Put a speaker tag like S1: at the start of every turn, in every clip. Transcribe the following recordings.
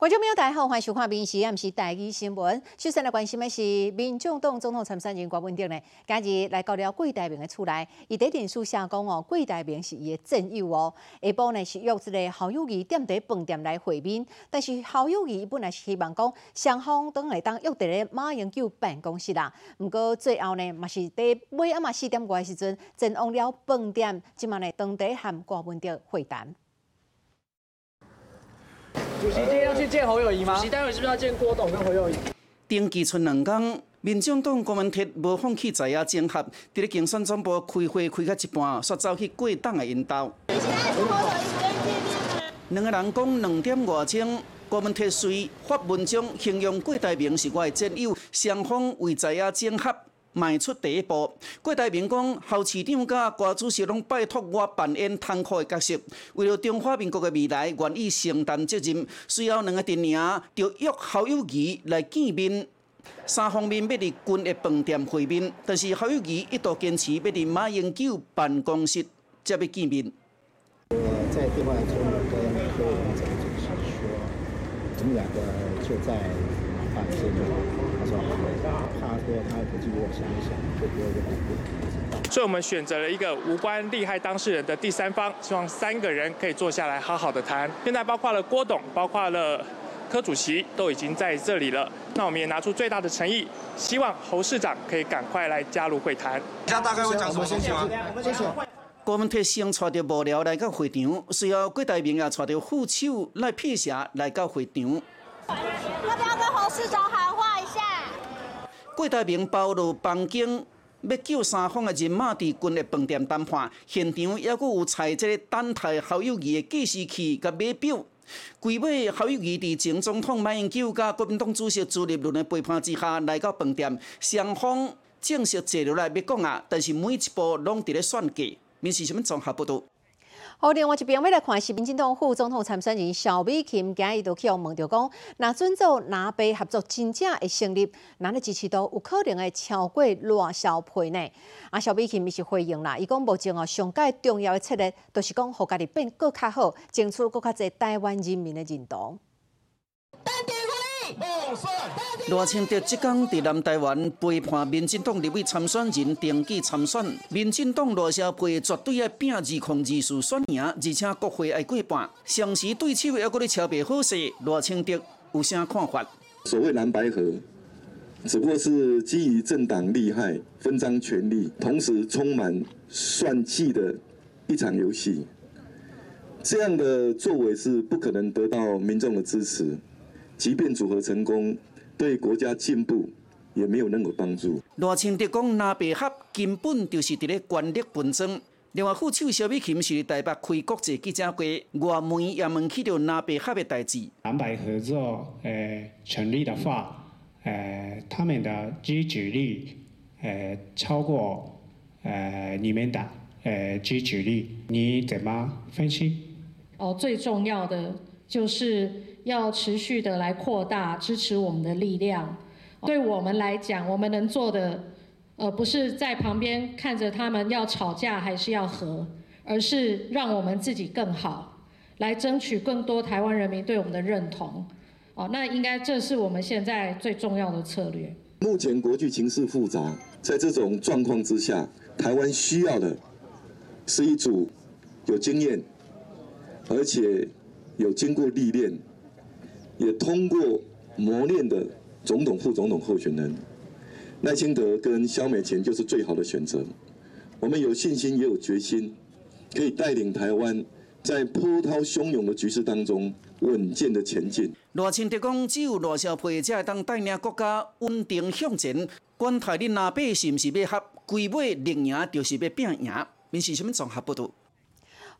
S1: 观众朋友，大家好，欢迎收看《民视》也是台语新闻。首先来关心的是，民众党总统参选人郭文定呢，今日来到了桂台明的厝内，伊在电视下讲哦，桂台明是伊的战友哦。下晡呢是约一个好友谊踮在饭店来会面，但是好友谊本来是希望讲双方等来当约伫咧马英九办公室啦。不过最后呢，嘛是伫尾暗嘛四点过的时阵，前往了饭店，即嘛呢当地和郭文定会谈。
S2: 主席今天要去见侯友谊吗？
S3: 主席待会是不是要见郭董跟侯友谊？
S4: 登记剩两天，民众党郭文铁无放弃在野整合，伫咧竞选总部开会开到一半，煞走去过党的引导。两个人讲两点外钟，郭文铁随发文章形容郭台铭是我的战友，双方为在野整合。迈出第一步，郭台铭讲，侯市长甲郭主席拢拜托我扮演痛苦的角色，为了中华民国的未来，愿意承担责任。随后两个电影就约侯友谊来见面，三方面要伫军的饭店会面，但是侯友谊一度坚持要伫马英九办公室才要见面。
S5: 在电话中跟柯文哲就是说，我们两个就在饭店。
S6: 所以，我们选择了一个无关利害当事人的第三方，希望三个人可以坐下来好好的谈。现在包括了郭董，包括了柯主席，都已经在这里了。那我们也拿出最大的诚意，希望侯市长可以赶快来加入会谈。
S7: 他大概会讲什么东西吗？
S4: 郭文特先带着幕僚来到会场，随后郭台铭也带着副手来辟邪来到会场。
S8: 要不要跟侯市长？
S4: 郭台铭包入房间，要叫三方的人马伫军的饭店谈判。现场还阁有采这个等待侯友谊的计时器甲码表。规尾侯友谊伫前总统马英九甲国民党主席朱立伦的陪伴之下来到饭店，双方正式坐落来要讲啊，但是每一步拢伫咧算计。面试什么综合报道？
S1: 好，另外一边要来看是民进党副总统参选人萧美琴，今日都去问到讲，那遵照南北合作真正会成立，咱的支持度有可能会超过赖萧配呢？啊，萧美琴伊是回应啦，伊讲目前哦，上届重要的策略，都是讲互家己变更较好，争取更较侪台湾人民的认同。
S4: 赖清德即天伫南台湾背叛民进党立委参选人登记参选，民进党赖萧配绝对要拼二控二数选赢，而且国会爱过半。上时对手还搁咧敲白好势，赖清德有啥看法？
S9: 所谓蓝白合，只不过是基于政党利害、分赃权力，同时充满算计的一场游戏。这样的作为是不可能得到民众的支持。即便组合成功，对国家进步也没有任何帮助。
S4: 罗清德讲，南北合根本就是伫咧权力纷争。另外，副手萧美琴是台北开国际记者会，外媒也问起到南北合的代志。
S10: 南北合作，呃，成立的话，呃，他们的支持率，呃，超过，呃，你们的，呃，支持率，你怎么分析？
S11: 哦，最重要的就是。要持续的来扩大支持我们的力量。对我们来讲，我们能做的，呃，不是在旁边看着他们要吵架还是要和，而是让我们自己更好，来争取更多台湾人民对我们的认同。哦，那应该这是我们现在最重要的策略。
S9: 目前国际形势复杂，在这种状况之下，台湾需要的是一组有经验，而且有经过历练。也通过磨练的总统、副总统候选人赖清德跟萧美琴就是最好的选择。我们有信心，也有决心，可以带领台湾在波涛汹涌的局势当中稳健的前进。
S4: 赖清德讲，只有赖萧配才会当带领国家稳定向前。管台恁阿伯是毋是要合？规尾赢赢就是要拼赢。民是什么综合报道？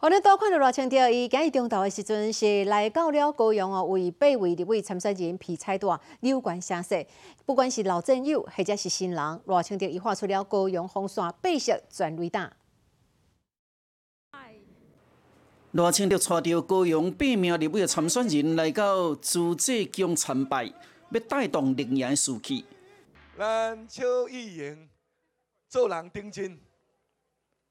S1: 好，你多看到罗清德，伊今日中昼的时阵是来到了高雄哦，为八位立委参选人披彩带、留关声势。不管是老战友或者是新人，罗清德伊画出了高雄红线白色全雷达。
S4: 罗清德带着高雄八名立委的参选人来到朱济宫参拜，要带动另一士气。
S12: 咱邱议员做人顶真，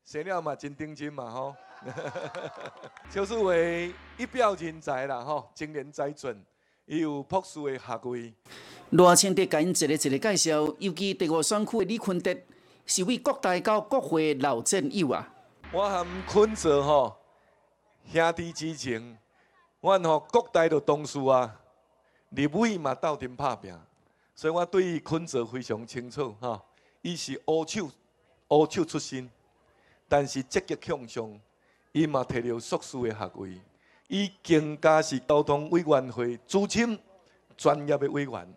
S12: 生了嘛真顶真嘛吼。邱淑伟一表人才啦，吼，经年再准，伊有朴素的学位。
S4: 罗清德甲因一个一个介绍，尤其第五选区的李坤德，是位国大到国会老战友啊。
S12: 我含坤泽吼兄弟之情，阮吼国大的同事啊，立委嘛斗阵拍拼，所以我对于坤泽非常清楚吼。伊是乌手乌手出身，但是积极向上，伊嘛摕到硕士的学位，伊更加是交通委员会资深专业的委员。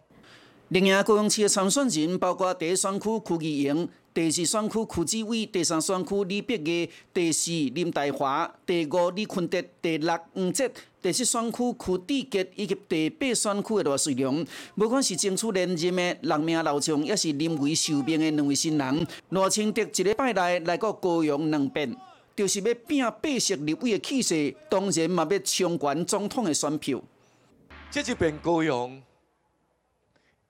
S4: 另外，高雄市的参选人包括第一选区区议员、第二选区区志伟、第三选区李碧业、第四林大华、第五李坤德、第六黄哲、第七选区区志杰以及第八选区的罗瑞良。不管是争取连任的人命老将，也是临危受命的两位新人，罗清德一礼拜内来到高雄两遍，就是要拼八席立委的气势，当然嘛要冲关总统的选票。
S12: 这一边高雄。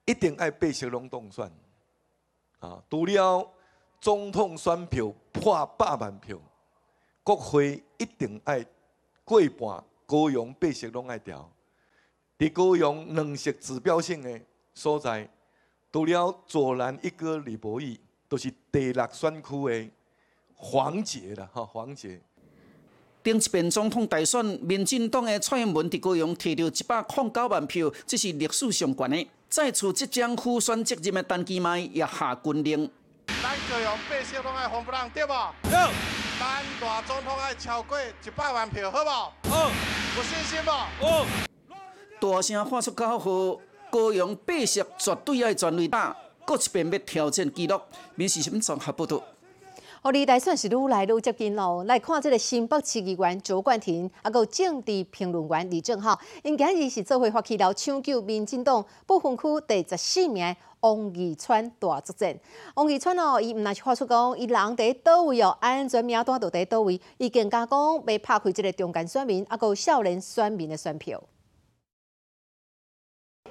S12: 一定爱八席拢当选，啊！除了总统选票破百万票，国会一定爱过半，高雄八席拢爱调。伫高雄两席指标性的所在，除了左南一哥李博义，都是第六选区的黄杰啦，哈，黄杰。
S4: 顶一遍总统大选，民进党的蔡英文伫高雄摕到一百零九万票，这是历史上悬的。再次即将副选责任的陈其迈也下军令。
S7: 咱高雄百姓拢爱红不让，对无？对。咱大总统爱超过一百万票，好无？好。有信心无？好。
S4: 大声喊出口号，高雄百姓绝对爱全力打，搁一遍要挑战纪录。民事新闻综合报道。
S1: 哦，离大选是愈来愈接近咯。来看这个新北市议员卓冠廷，啊，有政治评论员李正浩，因今日是做伙发起了抢救民进党不分区第十四名王义川大作战。王义川哦，伊毋但是发出讲，伊人伫倒位哦，安全名单都伫倒位，伊更加讲要拍开这个中间选民，啊，有少年选民的选票。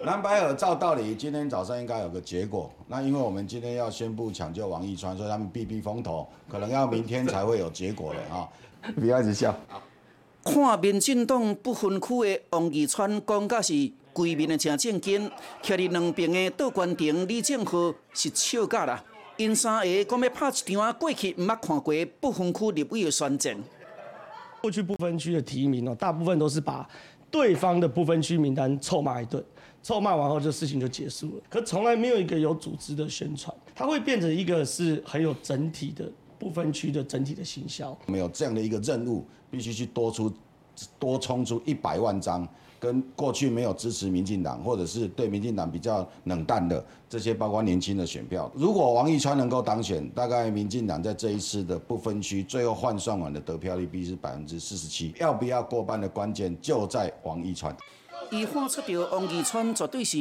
S13: 蓝白尔照道理今天早上应该有个结果，那因为我们今天要宣布抢救王义川，所以他们避避风头，可能要明天才会有结果了啊！不要一直笑。
S4: 看民进党不分区的王义川，讲甲是规面的正正经，徛伫两边的倒观亭李正浩是笑甲啦。因三个讲要拍一场啊过去毋捌看过不分区立委的选战。
S3: 过去不分区的提名哦，大部分都是把对方的不分区名单臭骂一顿。臭骂完后，这事情就结束了。可从来没有一个有组织的宣传，它会变成一个是很有整体的不分区的整体的行销。
S13: 没有这样的一个任务，必须去多出多冲出一百万张，跟过去没有支持民进党或者是对民进党比较冷淡的这些，包括年轻的选票。如果王义川能够当选，大概民进党在这一次的不分区最后换算完的得票率必是百分之四十七。要不要过半的关键就在王义川。
S4: 伊看出到王义川绝对是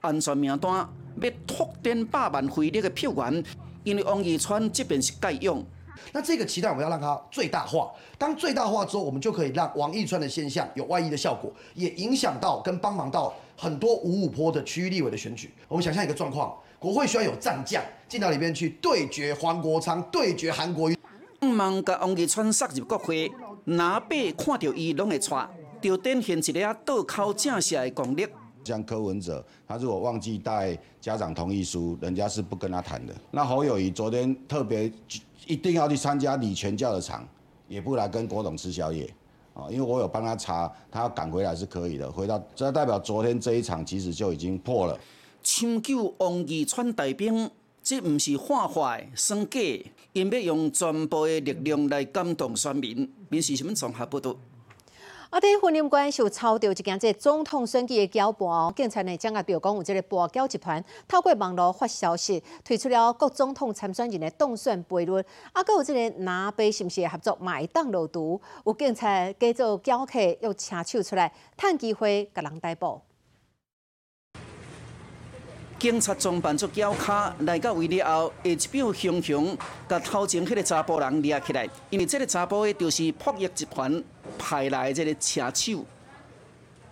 S4: 安全名单，要拓展百万回力的票源，因为王义川这边是盖用。
S14: 那这个期待我们要让它最大化，当最大化之后，我们就可以让王义川的现象有外溢的效果，也影响到跟帮忙到很多五五坡的区域立委的选举。我们想象一个状况，国会需要有战将进到里面去对决黄国昌，对决韩国瑜。
S4: 唔忙甲王义川杀入国会，哪辈看到伊拢会错。就展现一个倒靠正式的功力。
S13: 像柯文哲，他如果忘记带家长同意书，人家是不跟他谈的。那侯友谊昨天特别一定要去参加李全教的场，也不来跟郭董吃宵夜啊，因为我有帮他查，他要赶回来是可以的。回到这代表昨天这一场其实就已经破了。
S4: 抢救王义川大兵，这不是画坏算计，因要用全部的力量来感动选民。民是什么综合报道。
S1: 啊！伫婚姻关系抄到一件即总统选举的搅拌，警察呢掌握到讲有即个拨缴集团透过网络发消息，推出了各总统参选人的当选倍率，啊，搁有即个拿杯是毋是合作买当落毒？有警察假做缴客，又请手出来，趁机会甲人逮捕。
S4: 警察装扮作轿卡来到位了后，一秒熊熊甲头前迄个查甫人抓起来，因为这个查甫的就是博弈集团派来这个车手。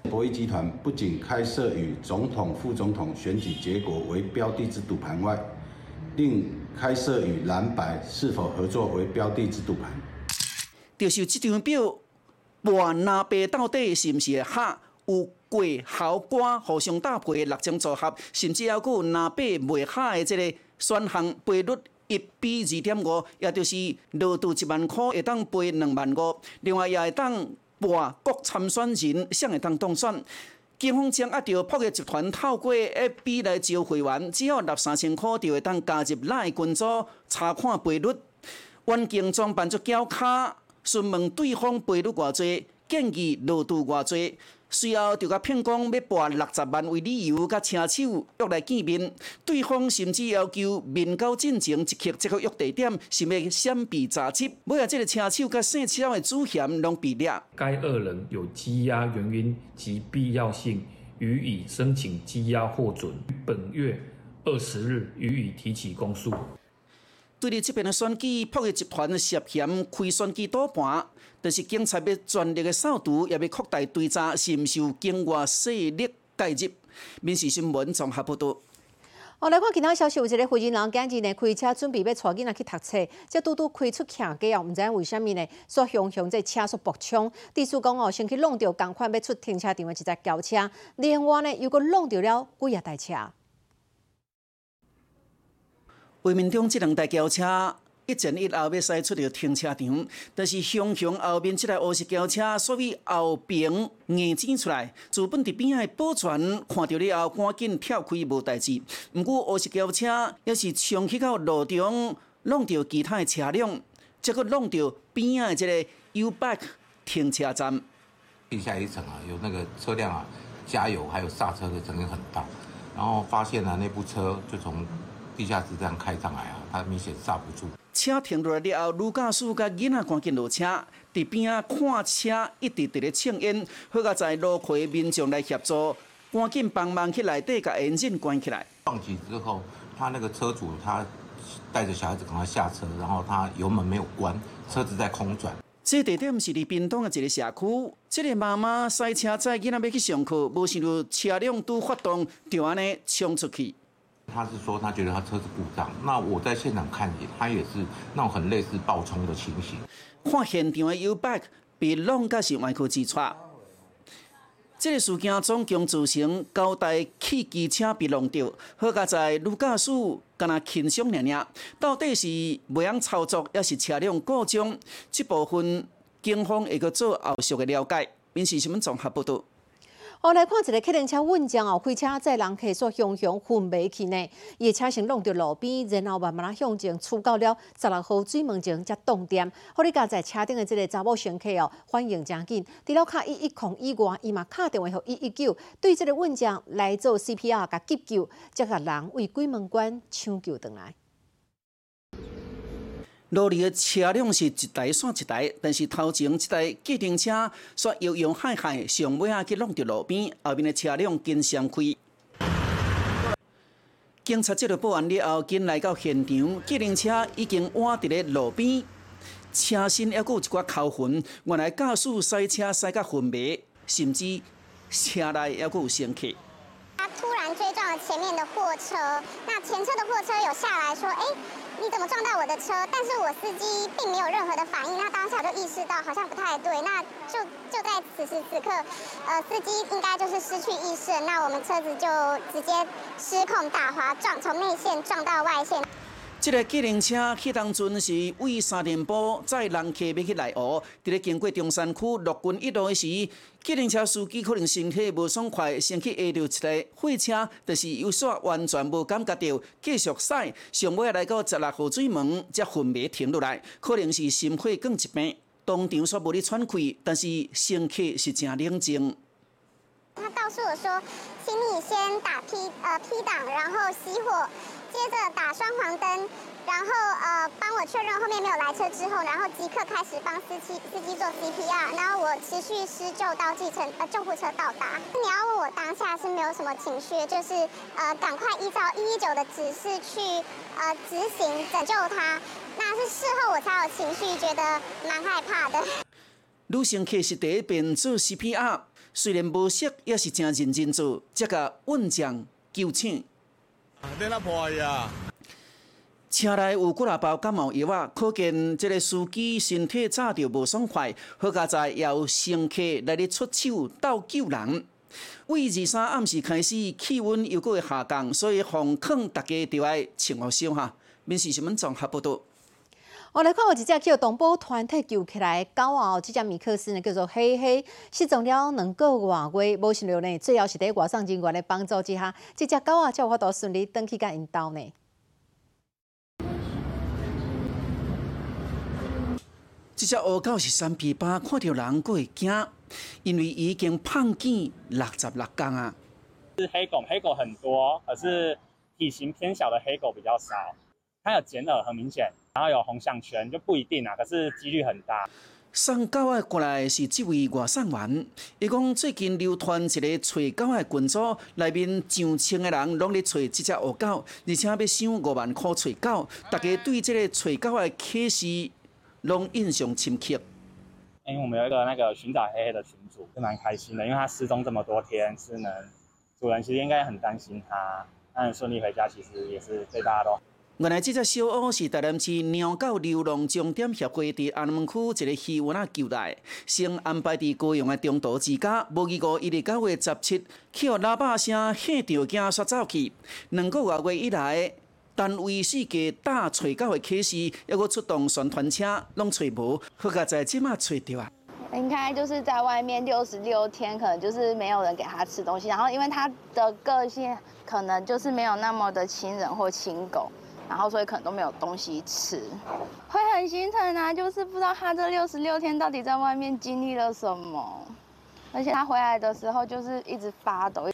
S15: 博弈集团不仅开设与总统、副总统选举结果为标的之赌盘外，另开设与蓝白是否合作为标的之赌盘。
S4: 就是这张表，换拿白到底是不是下有贵豪瓜互相搭配的六种组合，甚至还有南北未下的这个选项倍率。一比二点五，也就是额度一万块会当赔两万五，另外也会当博各参选人谁会当当选。警方将压着破业集团透过 FB 来招会员，只要纳三千块就会当加入赖群组查看赔率。环境装扮作脚卡，询问对方赔率偌济，建议额度偌济。随后就甲骗讲要拨六十万为理由，甲车手约来见面。对方甚至要求面交进前一刻即刻约地点，是要闪避查缉。尾啊，这个车手甲姓肖的主嫌拢被抓。
S16: 该二人有羁押原因及必要性，予以申请羁押获准。本月二十日予以提起公诉。
S4: 对于这边的选举，破业集团涉嫌开选举赌盘，但是警察要全力的扫毒，也要扩大追查，是毋是有境外势力介入？民事新闻综合报道。
S1: 哦，来看其他消息，有一个福建人今日呢开车准备要带囡仔去读册，这拄拄开出骑街哦，毋知影为虾米呢？所向向这车速爆冲，地主讲哦，先去弄掉，赶快要出停车场的一只轿车，另外呢又搁弄掉了几啊台车。
S4: 画面中，这两台轿车一前一后要驶出着停车场，但是雄雄后面这台乌色轿车，所以后边硬挤出来。自本伫边仔保全看到了后，赶紧跳开无代志。毋过乌色轿车也是冲去到路中，弄到其他的车辆，结果弄到边仔这个 U Bike 停车站。
S17: 地下一层啊，有那个车辆啊，加油还有刹车的声音很大，然后发现了那部车就从。地下室这样开上来啊，他明显刹不住。
S4: 车停落来了后，女驾驶甲囡仔赶紧落车，伫边啊看车，一直伫咧呛烟。好在在路口民众来协助，赶紧帮忙去内底甲烟瘾关起来。
S17: 撞击之后，他那个车主他带着小孩子赶快下车，然后他油门没有关，车子在空转。
S4: 这地点是伫屏东的一个社区，这个妈妈塞车载囡仔要去上课，无想到车辆拄发动，就安尼冲出去。
S17: 他是说他觉得他车子故障，那我在现场看，他也是那种很类似爆冲的情形。
S4: 看现场的 U bike 被弄个是外科之差。这个事件总共造成九台汽机车被弄掉，好在女驾驶敢若轻伤尔尔。到底是袂晓操作，还是车辆故障？这部分警方会去做后续的了解。民事新闻综合报道。
S1: 哦，来看一个客运车运将哦，开车载人客所向向混袂去呢，伊车先弄到路边，然后慢慢啊向前出到了十六号水门前才动点。好，你家在车顶的这个查某乘客哦，反应真紧，除了卡一一空以外，伊嘛敲电话给一一九，对这个运将来做 CPR 甲急救，才甲人为鬼门关抢救回来。
S4: 路里的车辆是一台算一台，但是头前一台计程车说摇摇海海，上尾啊去弄到路边，后面的车辆紧相开。警察接到报案了后，紧来到现场，计程车已经弯伫咧路边，车身还有一寡扣痕，原来驾驶塞车塞到昏迷，甚至车内还有乘客。
S18: 撞了前面的货车，那前车的货车有下来说：“哎。”你怎么撞到我的车？但是我司机并没有任何的反应，那当下就意识到好像不太对，那就就在此时此刻，呃，司机应该就是失去意识，那我们车子就直接失控打滑，撞从内线撞到外线。
S4: 这个计程车去当阵是为三点半载人客要去内湖，伫咧经过中山区陆军一路的时，计程车司机可能身体无爽快，先去压到一个货车，但是有煞完全无感觉到，继续驶，上尾来到十六号水门，才昏迷停落来，可能是心血管疾病，当场煞无咧喘气，但是乘客是真冷静。
S18: 他告诉我说，请你先打 P 呃 P 档，然后熄火。接着打双黄灯，然后呃帮我确认后面没有来车之后，然后即刻开始帮司机司机做 CPR，然后我持续施救到计程呃救护车到达。你要问我当下是没有什么情绪，就是呃赶快依照一一九的指示去呃执行拯救他。那是事后我才有情绪，觉得蛮害怕的。
S4: 女乘客是第一遍做 CPR，虽然无熟，也是真认真做，这个稳将救醒。车内有几啊包感冒药啊，可见这个司机身体早就无爽快。好在也有乘客来咧出手斗救人。为二三暗时开始气温又过会下降，所以防控大家就要穿好少哈。民事新闻综合报道。
S1: 我来看，有一只叫动保团体救起来狗啊，这只米克斯呢叫做黑黑，失踪了两个月，无想到呢，最后是在外送人员的帮助之下，这只狗啊才有法度顺利登去甲因兜呢。
S4: 这只乌狗是三皮巴，看到人会惊，因为已经胖见六十六公啊。
S19: 是黑狗，黑狗很多，可是体型偏小的黑狗比较少。它有剪耳很明显，然后有红项圈就不一定啊，可是几率很大。
S4: 送狗仔过来是这位外送员，伊讲最近流传一个找狗的群组，内面上千个人拢在找这只恶狗，而且要收五万块找狗，大家对这个找狗仔启示拢印象深刻。
S19: 因为我们有一个那个寻找黑黑的群主，就蛮开心的，因为他失踪这么多天，是能主人其实应该很担心他，但顺利回家其实也是对大家都。
S4: 原来这只小乌是台南市鸟狗流浪重点协会伫安门区一个戏院啊救来，先安排伫高阳的中途之家，无结果一日九月十七，去互喇叭声吓着惊煞走去。两个月月以来，单位四界打找狗的启示，还阁出动宣传车，拢找无，好在在即马找着啊。
S20: 应该就是在外面六十六天，可能就是没有人给他吃东西，然后因为他的个性可能就是没有那么的亲人或亲狗。然后所以可能都没有东西吃，会很心疼啊！就是不知道他这六十六天到底在外面经历了什么，而且他回来的时候就是一直发抖。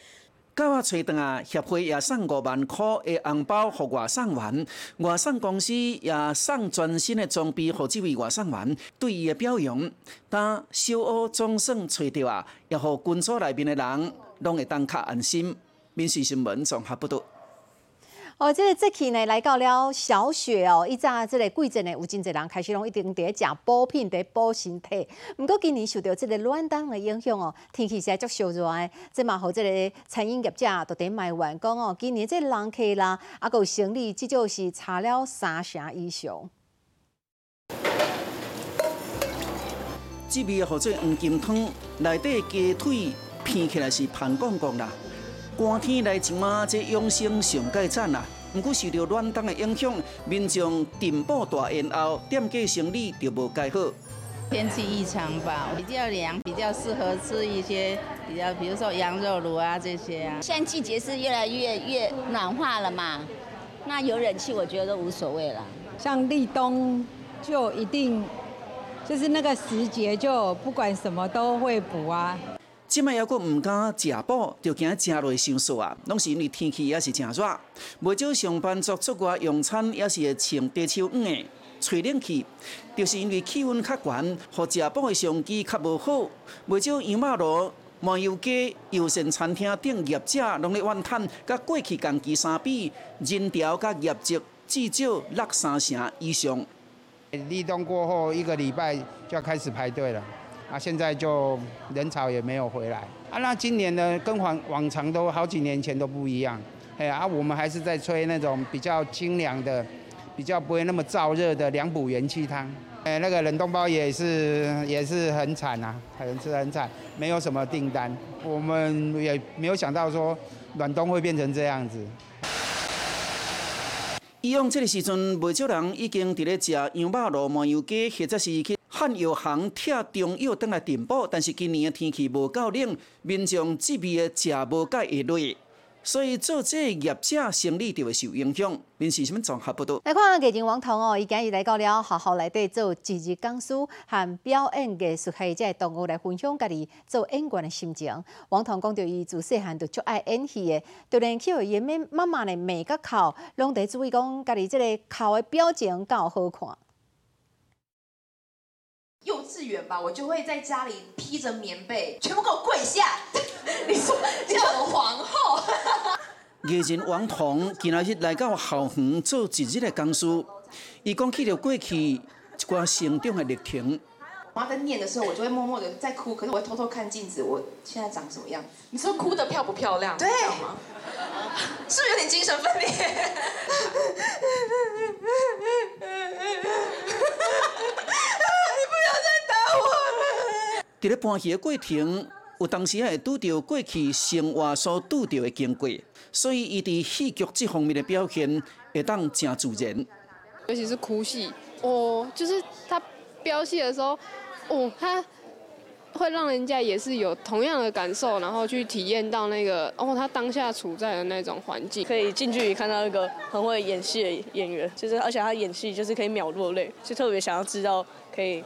S4: 狗仔找回啊，协会也送五万块的红包给外送员，外送公司也送全新的装备给这位外送员，对伊的表扬。但小欧总算找到啊，也让军组内面的人拢会当较安心。民事新闻综合报道。
S1: 哦，这个节气呢来到了小雪哦，一早即个季节呢有真侪人开始拢一定在食补品，在补身体。不过今年受到即个暖冬的影响哦，天气实在足烧热的，这嘛好即个餐饮业者都在卖员工哦，今年即个人客啦，啊有生理至少是差了三成以上。
S4: 这味好做黄金汤，内底鸡腿片起来是胖光光啦。寒天来一晚，这养生上盖赞啊！不过受到暖冬的影响，民众订报大延后，店家生意就无介好。
S21: 天气异常吧，比较凉，比较适合吃一些比较，比如说羊肉炉啊这些啊。
S22: 现在季节是越来越越暖化了嘛，那有冷气我觉得都无所谓了。
S23: 像立冬就一定就是那个时节，就不管什么都会补啊。
S4: 即摆还阁毋敢食饱，就惊食落伤煞啊！拢是因为天气也是正热，袂少上班族出外用餐也是会穿低手黄的，吹冷气，就是因为气温较悬，互食饱的相机较无好。袂少羊肉炉、麻油鸡、油线餐厅等业者拢咧怨叹，甲过去同期相比，人潮甲业绩至少落三成以上。
S24: 立冬过后一个礼拜就要开始排队了。啊，现在就人潮也没有回来啊。那今年呢，跟往往常都好几年前都不一样。哎啊，我们还是在吹那种比较清凉的、比较不会那么燥热的凉补元气汤。哎，那个冷冻包也是也是很惨啊，很是很惨，没有什么订单。我们也没有想到说暖冬会变成这样子。
S4: 以往这个时阵，不少人已经伫咧食羊肉炉、麻油鸡，或者是去。汉药行拆中药等来填补，但是今年的天气无够冷，民众这边的食无介会累，所以做这业者生理就会受影响。民事新闻综合报道。
S1: 来看艺人王彤哦，伊今日来到了学校内底做一日讲师和表演艺术系者同学来分享家己做演员的心情。王彤讲到伊自细汉就足爱演戏的，就连去演面妈妈的每个口，拢得注意讲家己这个口的表情够好看。
S25: 幼稚园吧，我就会在家里披着棉被，全部给我跪下。你说叫我皇后？
S4: 艺人王彤今日来到校园做一日的讲师，伊讲起了过去一寡成长的历程。
S25: 妈在念的时候，我就会默默的在哭，可是我会偷偷看镜子，我现在长什么样？你说哭的漂不漂亮？对，吗？是不是有点精神分裂？
S4: 伫咧搬戏的过程，有当时会拄到过去生活所拄到的经过，所以伊伫戏剧这方面的表现会当真自然。
S26: 尤其是哭戏，哦，就是他飙戏的时候，哦，他会让人家也是有同样的感受，然后去体验到那个哦，他当下处在的那种环境，
S27: 可以近距离看到一个很会演戏的演员，就是而且他演戏就是可以秒落泪，就特别想要知道可以，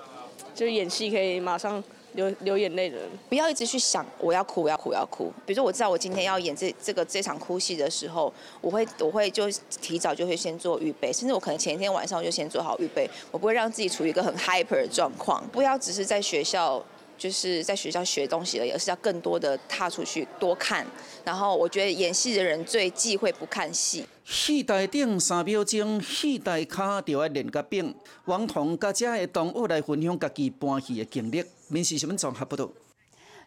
S27: 就是演戏可以马上。流流眼泪的，
S25: 不要一直去想我要哭，我要哭，我要哭。比如说，我知道我今天要演这这个这场哭戏的时候，我会我会就提早就会先做预备，甚至我可能前一天晚上我就先做好预备，我不会让自己处于一个很 hyper 的状况。不要只是在学校。就是在学校学东西而已，而是要更多的踏出去多看。然后我觉得演戏的人最忌讳不看戏。
S4: 戏台顶三秒钟，戏台卡就要练个柄。王彤甲遮的同学来分享家己搬戏的经历，面试什么综合不多。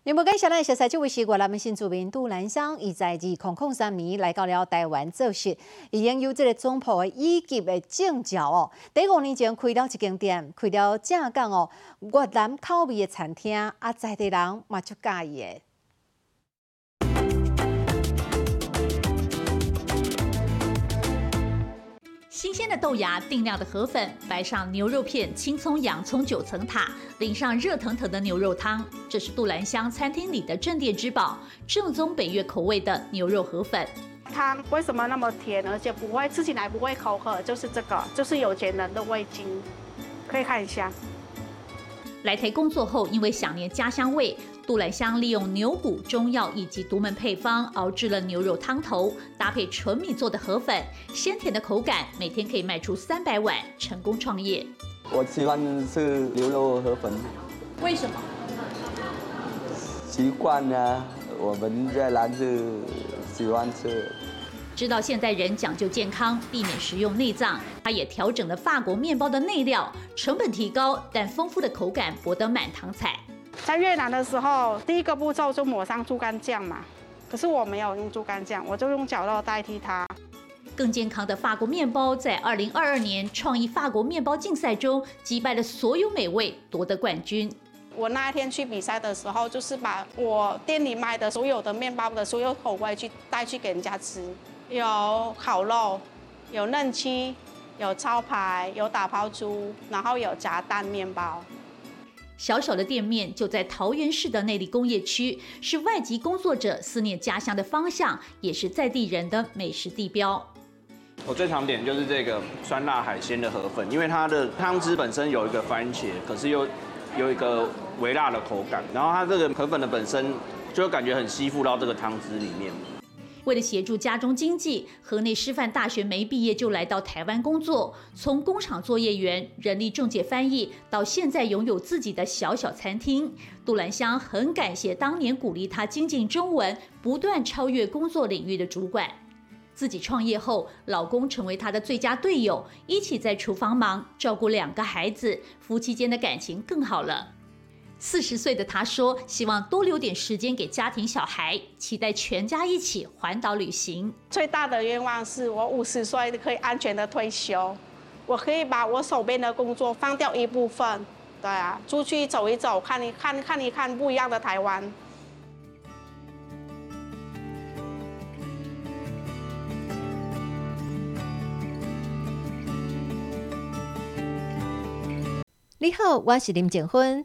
S1: 你们介绍咱小赛这位是越南的新住民杜兰香，伊在二零零三年来到了台湾做事，已经有这个总铺的一级的证照哦。第五年前开了一间店，开了正港哦越南口味的餐厅，啊在地人嘛足介意的。
S28: 新鲜的豆芽，定量的河粉，摆上牛肉片、青葱、洋葱九层塔，淋上热腾腾的牛肉汤。这是杜兰香餐厅里的镇店之宝，正宗北越口味的牛肉河粉。
S29: 汤为什么那么甜，而且不会吃起来不会口渴？就是这个，就是有钱人的味精，可以看一下。
S28: 来台工作后，因为想念家乡味。杜兰香利用牛骨、中药以及独门配方熬制了牛肉汤头，搭配纯米做的河粉，鲜甜的口感，每天可以卖出三百碗，成功创业。
S30: 我喜欢吃牛肉河粉，
S28: 为什么？
S30: 习惯啊，我们在南是喜欢吃。
S28: 知道现代人讲究健康，避免食用内脏，他也调整了法国面包的内料，成本提高，但丰富的口感博得满堂彩。
S29: 在越南的时候，第一个步骤就抹上猪肝酱嘛。可是我没有用猪肝酱，我就用绞肉代替它。
S28: 更健康的法国面包，在二零二二年创意法国面包竞赛中击败了所有美味，夺得冠军。
S29: 我那一天去比赛的时候，就是把我店里卖的所有的面包的所有口味去带去给人家吃，有烤肉，有嫩鸡，有招牌，有打抛猪，然后有炸蛋面包。
S28: 小小的店面就在桃园市的内力工业区，是外籍工作者思念家乡的方向，也是在地人的美食地标。
S31: 我最常点就是这个酸辣海鲜的河粉，因为它的汤汁本身有一个番茄，可是又有一个微辣的口感，然后它这个河粉的本身就感觉很吸附到这个汤汁里面。
S28: 为了协助家中经济，河内师范大学没毕业就来到台湾工作，从工厂作业员、人力中介翻译，到现在拥有自己的小小餐厅。杜兰香很感谢当年鼓励他精进中文、不断超越工作领域的主管。自己创业后，老公成为她的最佳队友，一起在厨房忙，照顾两个孩子，夫妻间的感情更好了。四十岁的他说：“希望多留点时间给家庭、小孩，期待全家一起环岛旅行。
S29: 最大的愿望是我五十岁可以安全的退休，我可以把我手边的工作放掉一部分，对啊，出去走一走，看一看，看一看不一样的台湾。”
S1: 你好，我是林静芬。